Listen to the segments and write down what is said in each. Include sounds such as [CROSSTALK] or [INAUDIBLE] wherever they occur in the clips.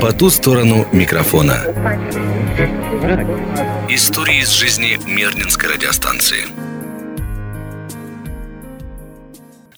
По ту сторону микрофона. Истории из жизни Мернинской радиостанции.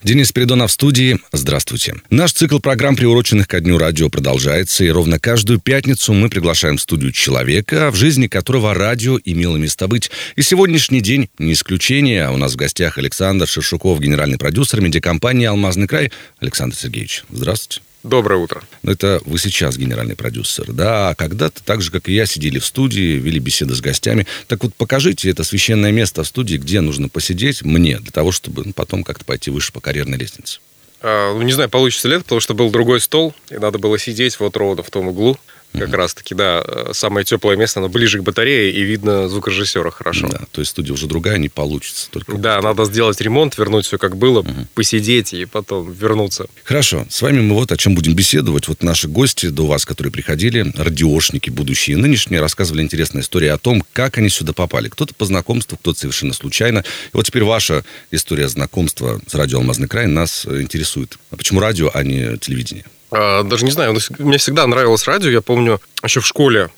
Денис Передонов в студии. Здравствуйте. Наш цикл программ, приуроченных ко Дню радио, продолжается, и ровно каждую пятницу мы приглашаем в студию человека, в жизни которого радио имело место быть. И сегодняшний день не исключение. У нас в гостях Александр Шершуков, генеральный продюсер медиакомпании «Алмазный край». Александр Сергеевич, здравствуйте. Доброе утро. Ну, это вы сейчас генеральный продюсер, да? А когда-то, так же, как и я, сидели в студии, вели беседы с гостями. Так вот, покажите это священное место в студии, где нужно посидеть мне, для того, чтобы ну, потом как-то пойти выше по карьерной лестнице. А, ну, не знаю, получится ли это, потому что был другой стол, и надо было сидеть вот ровно в том углу. Как mm-hmm. раз-таки, да, самое теплое место, оно ближе к батарее, и видно звукорежиссера хорошо. Да, то есть студия уже другая, не получится. Только да, надо сделать ремонт, вернуть все как было, mm-hmm. посидеть и потом вернуться. Хорошо, с вами мы вот о чем будем беседовать. Вот наши гости до вас, которые приходили, радиошники, будущие и нынешние, рассказывали интересные истории о том, как они сюда попали. Кто-то по знакомству, кто-то совершенно случайно. И вот теперь ваша история знакомства с радио «Алмазный край» нас интересует. А почему радио, а не телевидение? А, даже не знаю, мне всегда нравилось радио. Я помню, еще в школе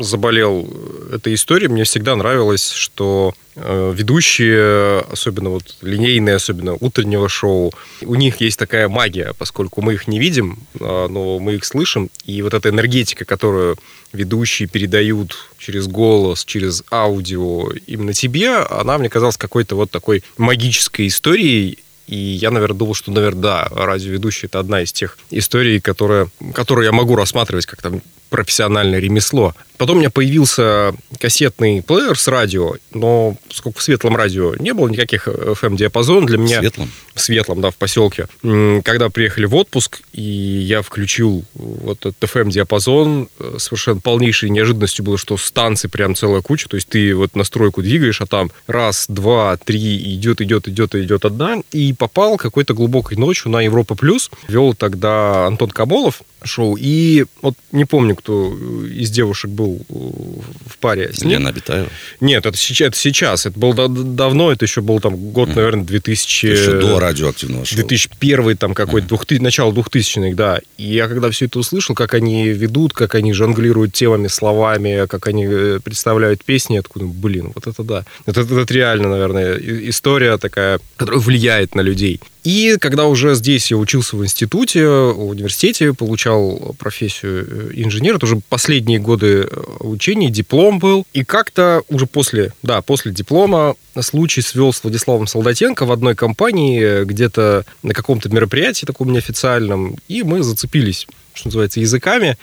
заболел этой историей. Мне всегда нравилось, что э, ведущие, особенно вот линейные, особенно утреннего шоу, у них есть такая магия, поскольку мы их не видим, а, но мы их слышим, и вот эта энергетика, которую ведущие передают через голос, через аудио именно тебе, она мне казалась какой-то вот такой магической историей, и я, наверное, думал, что, наверное, да, радиоведущий – это одна из тех историй, которая, которую я могу рассматривать как там профессиональное ремесло. Потом у меня появился кассетный плеер с радио, но поскольку в светлом радио не было никаких FM-диапазонов для меня... В светлом? В светлом, да, в поселке. Когда приехали в отпуск, и я включил вот этот FM-диапазон, э, совершенно полнейшей неожиданностью было, что станций прям целая куча, то есть ты вот настройку двигаешь, а там раз, два, три, идет, идет, идет, идет одна, и попал какой-то глубокой ночью на Европа Плюс. Вел тогда Антон Камолов, шоу. И вот не помню, кто из девушек был в паре с ним. Лена Абитаева? Нет, это сейчас, это сейчас. Это было давно, это еще был там год, mm. наверное, 2000... Еще до радиоактивного шоу. 2001 там какой-то, mm. 2000, начало 2000-х, да. И я когда все это услышал, как они ведут, как они жонглируют темами, словами, как они э, представляют песни, я такой, блин, вот это да. Это, это, это реально, наверное, история такая, которая влияет на людей. И когда уже здесь я учился в институте, в университете, получал профессию э, инженера, это уже последние годы э, учения, диплом был. И как-то уже после, да, после диплома случай свел с Владиславом Солдатенко в одной компании, э, где-то на каком-то мероприятии таком неофициальном, и мы зацепились что называется, языками.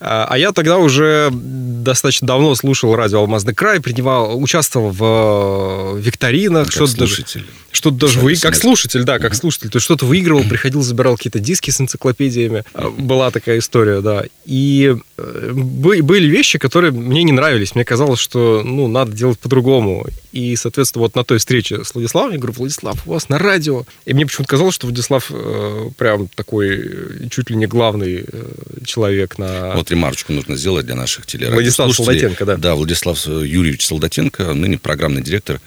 А, а я тогда уже достаточно давно слушал радио «Алмазный край», принимал, участвовал в викторинах. Как что-то слушатель. Даже, что-то даже вы... Как слушатель, да, как слушатель. То есть что-то выигрывал, приходил, забирал какие-то диски с энциклопедиями. А, была такая история, да. И э, были вещи, которые мне не нравились. Мне казалось, что, ну, надо делать по-другому. И, соответственно, вот на той встрече с Владиславом я говорю, Владислав, у вас на радио. И мне почему-то казалось, что Владислав э, прям такой э, чуть ли не главный э, человек на... Вот ремарочку нужно сделать для наших телерадиослушателей. Владислав Солдатенко, да. Да, Владислав Юрьевич Солдатенко, ныне программный директор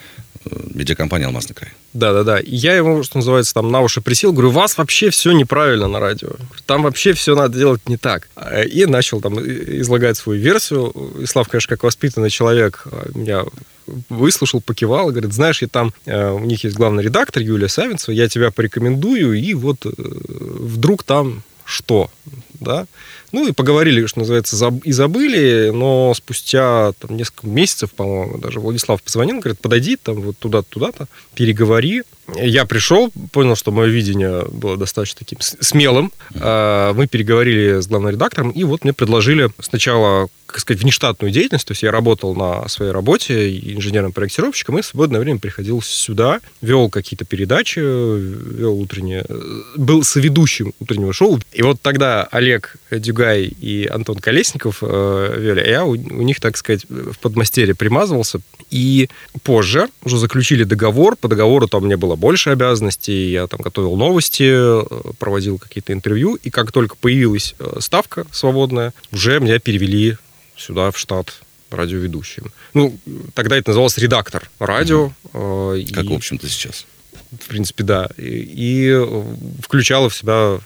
медиакомпании «Алмазный край». Да-да-да. Я ему, что называется, там на уши присел, говорю, у вас вообще все неправильно на радио. Там вообще все надо делать не так. И начал там излагать свою версию. И Слав, конечно, как воспитанный человек, а, меня выслушал, покивал, говорит, знаешь, я там, э, у них есть главный редактор Юлия Савинцева, я тебя порекомендую, и вот э, вдруг там что, да? Ну и поговорили, что называется, и забыли, но спустя там, несколько месяцев, по-моему, даже Владислав позвонил, говорит, подойди там вот туда-то, туда-то, переговори. Я пришел, понял, что мое видение было достаточно таким смелым. А, мы переговорили с главным редактором, и вот мне предложили сначала как сказать, внештатную деятельность. То есть я работал на своей работе инженером-проектировщиком, и в свободное время приходил сюда, вел какие-то передачи, вел утреннее... Был соведущим утреннего шоу. И вот тогда Олег Дюгай и Антон Колесников э, вели, а я у, у них, так сказать, в подмастерье примазывался. И позже уже заключили договор. По договору там мне было больше обязанностей. Я там готовил новости, э, проводил какие-то интервью. И как только появилась э, ставка свободная, уже меня перевели сюда, в штат радиоведущим. Ну, тогда это называлось редактор радио. Угу. Как, и, в общем-то, сейчас. В принципе, да. И, и включало в себя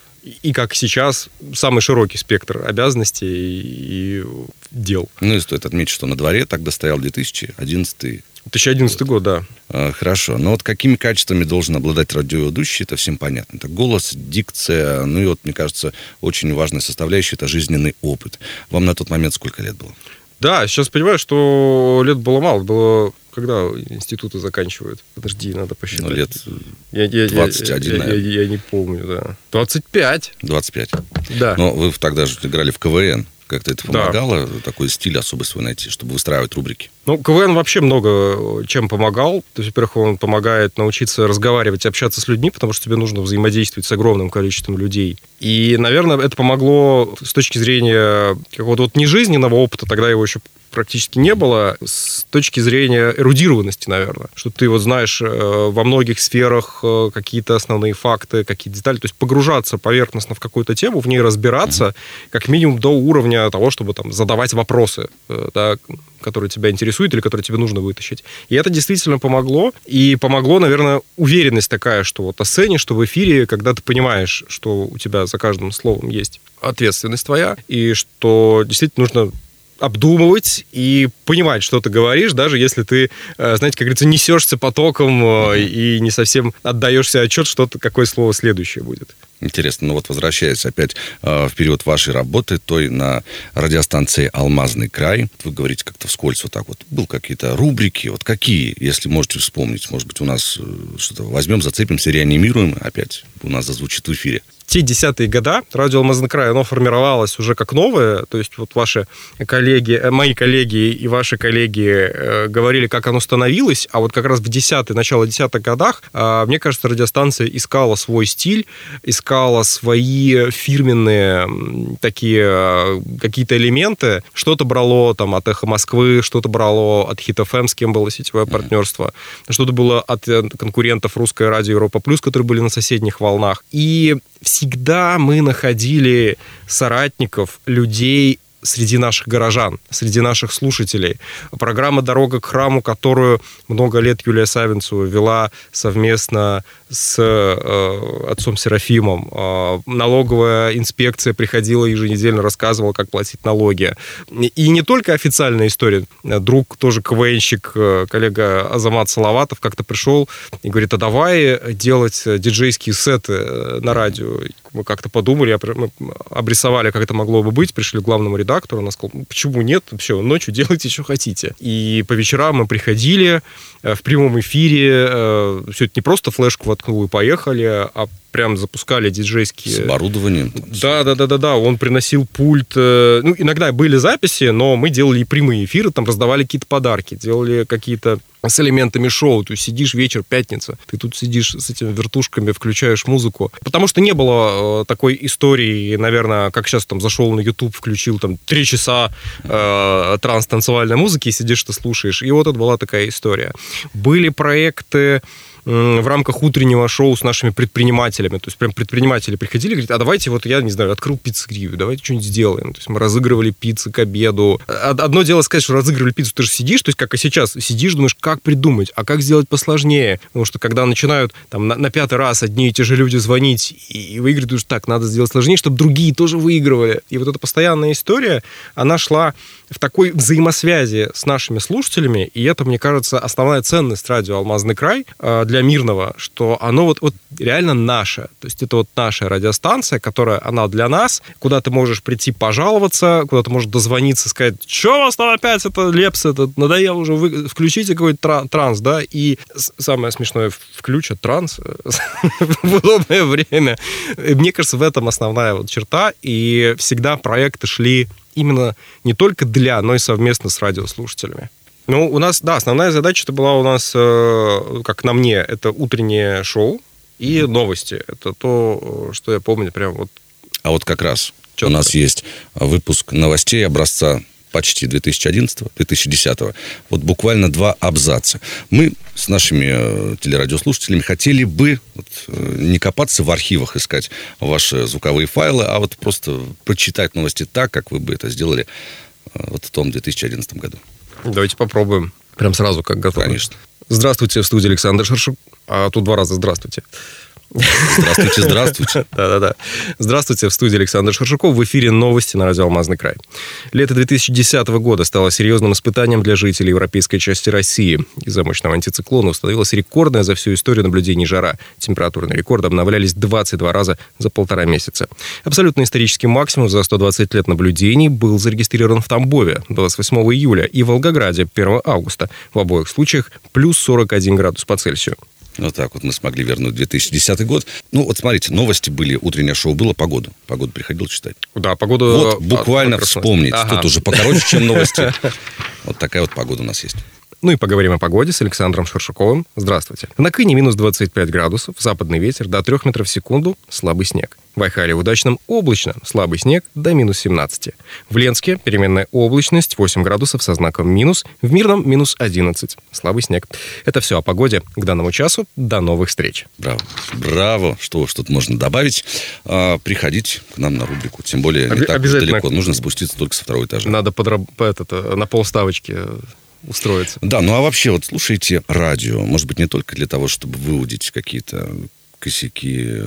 и, как сейчас, самый широкий спектр обязанностей и дел. Ну и стоит отметить, что на дворе тогда стоял 2011 2011 год, да. А, хорошо. Но вот какими качествами должен обладать радиоведущий, это всем понятно. Это голос, дикция, ну и вот, мне кажется, очень важная составляющая – это жизненный опыт. Вам на тот момент сколько лет было? Да, сейчас понимаю, что лет было мало. Было когда институты заканчивают? Подожди, надо посчитать. Ну, лет я, я, 21, я, я, я, я не помню, да. 25. 25. Да. Но вы тогда же играли в КВН. Как-то это помогало, да. такой стиль особый свой найти, чтобы выстраивать рубрики? Ну, КВН вообще много чем помогал. То есть, во-первых, он помогает научиться разговаривать, общаться с людьми, потому что тебе нужно взаимодействовать с огромным количеством людей. И, наверное, это помогло с точки зрения какого-то вот нежизненного опыта, тогда его еще практически не было с точки зрения эрудированности, наверное. Что ты вот знаешь э, во многих сферах э, какие-то основные факты, какие-то детали. То есть погружаться поверхностно в какую-то тему, в ней разбираться, как минимум до уровня того, чтобы там задавать вопросы, э, да, которые тебя интересуют или которые тебе нужно вытащить. И это действительно помогло. И помогло, наверное, уверенность такая, что вот оценишь, что в эфире, когда ты понимаешь, что у тебя за каждым словом есть ответственность твоя, и что действительно нужно обдумывать и понимать, что ты говоришь, даже если ты, э, знаете, как говорится, несешься потоком mm-hmm. и не совсем отдаешься отчет, что какое слово следующее будет. Интересно, ну вот возвращаясь опять э, в период вашей работы, той на радиостанции «Алмазный край», вы говорите как-то вскользь вот так вот, был какие-то рубрики, вот какие, если можете вспомнить, может быть, у нас что-то возьмем, зацепимся, реанимируем, опять. У нас зазвучит в эфире те десятые года радио «Алмазный край», оно формировалось уже как новое, то есть вот ваши коллеги, э, мои коллеги и ваши коллеги э, говорили, как оно становилось, а вот как раз в десятые, начало десятых годах, э, мне кажется, радиостанция искала свой стиль, искала свои фирменные такие э, какие-то элементы, что-то брало там от «Эхо Москвы», что-то брало от Хит ФМ, с кем было сетевое партнерство, что-то было от э, конкурентов «Русское радио Европа Плюс», которые были на соседних волнах. И всегда мы находили соратников, людей, среди наших горожан, среди наших слушателей. Программа «Дорога к храму», которую много лет Юлия Савинцева вела совместно с э, отцом Серафимом. Э, налоговая инспекция приходила еженедельно, рассказывала, как платить налоги. И не только официальная история. Друг, тоже КВНщик, э, коллега Азамат Салаватов, как-то пришел и говорит, а давай делать диджейские сеты э, на радио. Мы как-то подумали, мы обрисовали, как это могло бы быть, пришли к главному редактору, он сказал, почему нет, все, ночью делайте, что хотите. И по вечерам мы приходили э, в прямом эфире, все это не просто флешку воткнул и поехали, а прям запускали диджейские... С оборудованием? Да, да, да, да, да. Он приносил пульт. Э, ну, иногда были записи, но мы делали и прямые эфиры, там раздавали какие-то подарки, делали какие-то с элементами шоу. То есть сидишь вечер, пятница, ты тут сидишь с этими вертушками, включаешь музыку. Потому что не было э, такой истории, наверное, как сейчас там зашел на YouTube, включил там три часа э, транс-танцевальной музыки, и сидишь, ты слушаешь. И вот это была такая история. Были проекты в рамках утреннего шоу с нашими предпринимателями. То есть прям предприниматели приходили говорят, а давайте вот я, не знаю, открыл пиццерию, давайте что-нибудь сделаем. То есть мы разыгрывали пиццы к обеду. Одно дело сказать, что разыгрывали пиццу, ты же сидишь, то есть как и сейчас, сидишь, думаешь, как придумать, а как сделать посложнее. Потому что когда начинают там на, на пятый раз одни и те же люди звонить и, и выиграть, думаешь, так, надо сделать сложнее, чтобы другие тоже выигрывали. И вот эта постоянная история, она шла в такой взаимосвязи с нашими слушателями, и это, мне кажется, основная ценность радио «Алмазный край» э, для мирного, что оно вот, вот реально наше. То есть это вот наша радиостанция, которая, она для нас, куда ты можешь прийти пожаловаться, куда ты можешь дозвониться, сказать, что у вас там опять это лепс, это надоело уже, вы включите какой-то транс, да, и самое смешное, включат транс [LAUGHS] в удобное время. Мне кажется, в этом основная вот черта, и всегда проекты шли именно не только для, но и совместно с радиослушателями. Ну, у нас, да, основная задача это была у нас, э, как на мне, это утреннее шоу и новости. Это то, что я помню прям вот. А вот как раз Четко. у нас есть выпуск новостей образца почти 2011-2010. Вот буквально два абзаца. Мы с нашими э, телерадиослушателями хотели бы вот, э, не копаться в архивах, искать ваши звуковые файлы, а вот просто прочитать новости так, как вы бы это сделали э, вот в том 2011 году. Давайте попробуем. Прям сразу, как готовы. Конечно. Здравствуйте, в студии Александр Шершук. А тут два раза здравствуйте. Здравствуйте, [LAUGHS] здравствуйте. Да-да-да. Здравствуйте, в студии Александр Шершуков. В эфире новости на радио «Алмазный край». Лето 2010 года стало серьезным испытанием для жителей европейской части России. Из-за мощного антициклона установилась рекордная за всю историю наблюдений жара. Температурные рекорды обновлялись 22 раза за полтора месяца. Абсолютно исторический максимум за 120 лет наблюдений был зарегистрирован в Тамбове 28 июля и в Волгограде 1 августа. В обоих случаях плюс 41 градус по Цельсию. Вот так вот мы смогли вернуть 2010 год. Ну, вот смотрите, новости были, утреннее шоу было, погода. Погоду приходил читать. Да, погода... Вот буквально вспомнить. Ага. Тут уже покороче, чем новости. [LAUGHS] Вот такая вот погода у нас есть. Ну и поговорим о погоде с Александром Шершуковым. Здравствуйте. На Кыне минус 25 градусов, западный ветер до 3 метров в секунду, слабый снег. В Айхале удачном облачно, слабый снег до минус 17. В Ленске переменная облачность 8 градусов со знаком минус, в Мирном минус 11, слабый снег. Это все о погоде к данному часу. До новых встреч. Браво. Браво. Что уж тут можно добавить. А, приходить к нам на рубрику. Тем более не Об- так далеко. Нужно спуститься только со второго этажа. Надо подраб... этот, на полставочки устроиться. Да, ну а вообще вот слушайте радио, может быть, не только для того, чтобы выудить какие-то косяки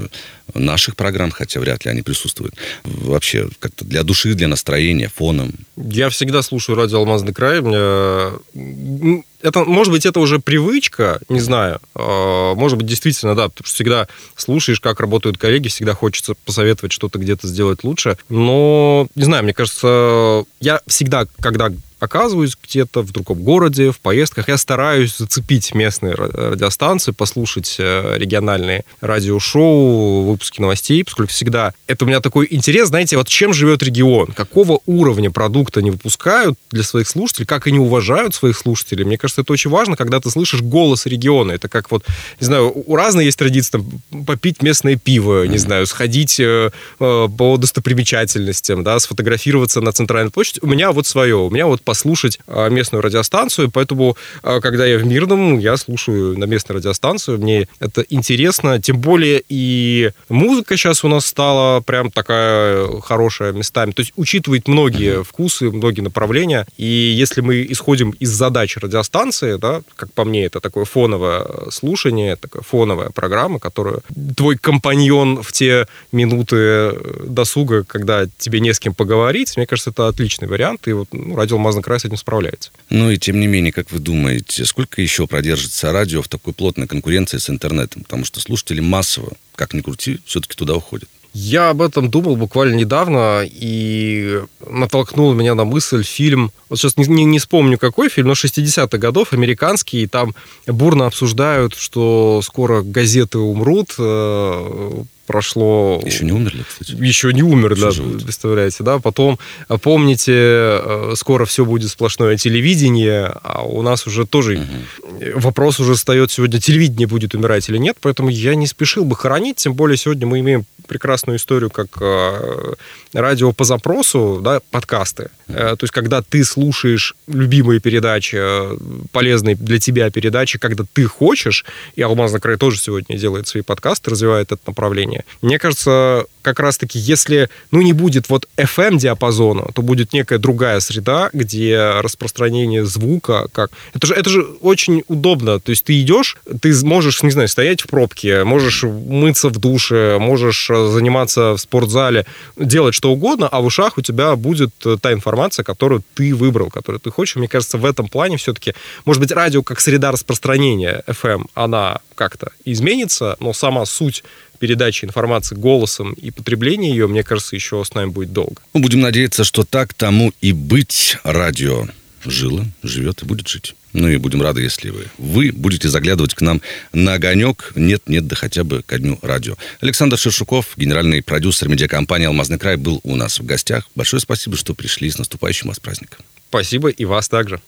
наших программ, хотя вряд ли они присутствуют. Вообще, как-то для души, для настроения, фоном. Я всегда слушаю радио «Алмазный край». Мне... Это, может быть, это уже привычка, не знаю. А, может быть, действительно, да, потому что всегда слушаешь, как работают коллеги, всегда хочется посоветовать что-то где-то сделать лучше. Но, не знаю, мне кажется, я всегда, когда оказываюсь где-то в другом городе, в поездках, я стараюсь зацепить местные радиостанции, послушать э, региональные радиошоу, выпуски новостей, поскольку всегда это у меня такой интерес, знаете, вот чем живет регион, какого уровня продукта они выпускают для своих слушателей, как они уважают своих слушателей. Мне кажется, это очень важно, когда ты слышишь голос региона. Это как вот, не знаю, у разные есть традиции, там, попить местное пиво, не знаю, сходить э, э, по достопримечательностям, да, сфотографироваться на центральной площади. У меня вот свое, у меня вот по послушать а, местную радиостанцию, поэтому, а, когда я в Мирном, я слушаю на местной радиостанцию, мне это интересно, тем более и музыка сейчас у нас стала прям такая хорошая местами, то есть учитывает многие вкусы, многие направления, и если мы исходим из задач радиостанции, да, как по мне, это такое фоновое слушание, такая фоновая программа, которую твой компаньон в те минуты досуга, когда тебе не с кем поговорить, мне кажется, это отличный вариант, и вот ну, радио Алмазный край с этим справляется. Ну и тем не менее, как вы думаете, сколько еще продержится радио в такой плотной конкуренции с интернетом? Потому что слушатели массово, как ни крути, все-таки туда уходят. Я об этом думал буквально недавно, и натолкнул меня на мысль фильм, вот сейчас не, не, не вспомню какой фильм, но 60-х годов, американский, и там бурно обсуждают, что скоро газеты умрут, э, прошло... Еще не умерли, кстати. Еще не умерли, да, живут. представляете, да. Потом, а помните, э, скоро все будет сплошное телевидение, а у нас уже тоже угу. вопрос уже встает сегодня, телевидение будет умирать или нет, поэтому я не спешил бы хоронить, тем более сегодня мы имеем прекрасную историю, как э, радио по запросу, да, подкасты. Э, то есть, когда ты слушаешь любимые передачи, э, полезные для тебя передачи, когда ты хочешь, и «Алмазный край» тоже сегодня делает свои подкасты, развивает это направление. Мне кажется, как раз-таки, если, ну, не будет вот FM-диапазона, то будет некая другая среда, где распространение звука, как... Это же, это же очень удобно. То есть ты идешь, ты можешь, не знаю, стоять в пробке, можешь мыться в душе, можешь заниматься в спортзале, делать что угодно, а в ушах у тебя будет та информация, которую ты выбрал, которую ты хочешь. Мне кажется, в этом плане все-таки, может быть, радио как среда распространения FM, она как-то изменится, но сама суть передачи информации голосом и потребления ее, мне кажется, еще с нами будет долго. Мы будем надеяться, что так тому и быть радио жило, живет и будет жить. Ну и будем рады, если вы, вы будете заглядывать к нам на огонек, нет-нет, да хотя бы ко дню радио. Александр Шершуков, генеральный продюсер медиакомпании «Алмазный край», был у нас в гостях. Большое спасибо, что пришли с наступающим вас праздником. Спасибо и вас также.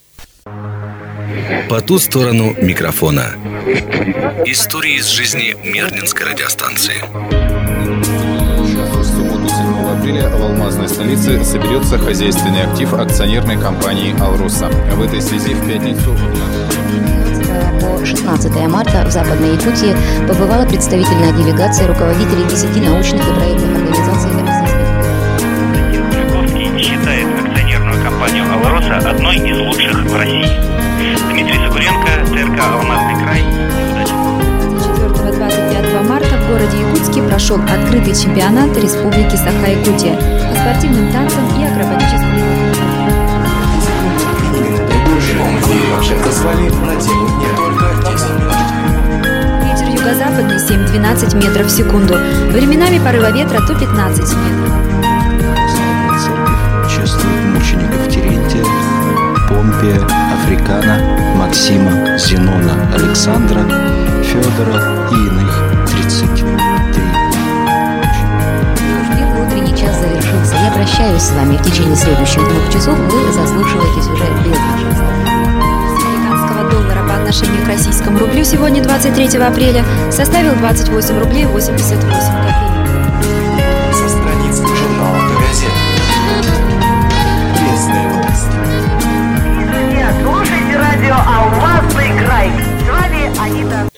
По ту сторону микрофона. Истории из жизни Мирнинской радиостанции апреля в алмазной столице соберется хозяйственный актив акционерной компании «Алруса». В этой связи в пятницу... По 16 марта в Западной Якутии побывала представительная делегация руководителей 10 научных и проектных организаций Российской считает акционерную компанию «Алроса» одной чемпионата Республики Саха-Якутия по спортивным танцам и акробатическому Ветер юго-западный 7-12 метров в секунду. Временами порыва ветра до 15 метров. Чествует мучеников Терентия, Помпия, Африкана, Максима, Зенона, Александра, Федора и иных 33. Прощаюсь с вами в течение следующих двух часов. Вы без наших Американского доллара по отношению к российскому рублю сегодня, 23 апреля, составил 28 рублей 88 копеек. со страниц журнала «Газет». Местные новости. Друзья, слушайте радио «Алмазный край». С вами Анита